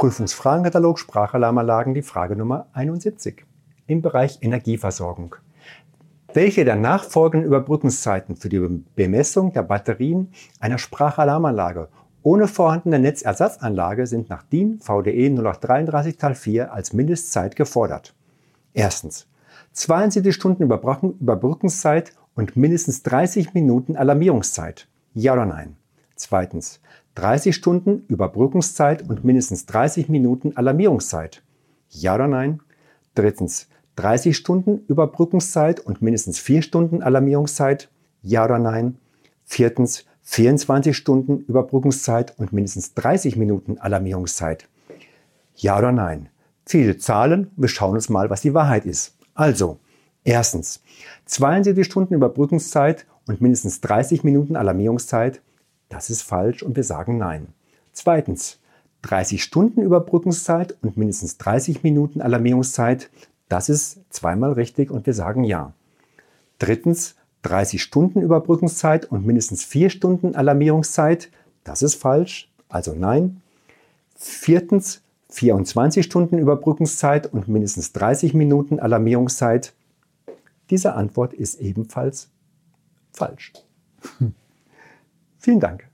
Prüfungsfragenkatalog Sprachalarmanlagen die Frage Nummer 71 im Bereich Energieversorgung. Welche der nachfolgenden Überbrückungszeiten für die Bemessung der Batterien einer Sprachalarmanlage ohne vorhandene Netzersatzanlage sind nach DIN VDE 0833 Teil 4 als Mindestzeit gefordert? Erstens 72 Stunden Überbrückungszeit und mindestens 30 Minuten Alarmierungszeit. Ja oder nein? Zweitens 30 Stunden Überbrückungszeit und mindestens 30 Minuten Alarmierungszeit. Ja oder nein? Drittens 30 Stunden Überbrückungszeit und mindestens 4 Stunden Alarmierungszeit? Ja oder nein? Viertens 24 Stunden Überbrückungszeit und mindestens 30 Minuten Alarmierungszeit? Ja oder nein? Viele Zahlen, wir schauen uns mal, was die Wahrheit ist. Also, erstens 72 Stunden Überbrückungszeit und mindestens 30 Minuten Alarmierungszeit. Das ist falsch und wir sagen nein. Zweitens 30 Stunden Überbrückungszeit und mindestens 30 Minuten Alarmierungszeit. Das ist zweimal richtig und wir sagen ja. Drittens, 30 Stunden Überbrückungszeit und mindestens 4 Stunden Alarmierungszeit. Das ist falsch, also nein. Viertens, 24 Stunden Überbrückungszeit und mindestens 30 Minuten Alarmierungszeit. Diese Antwort ist ebenfalls falsch. Vielen Dank.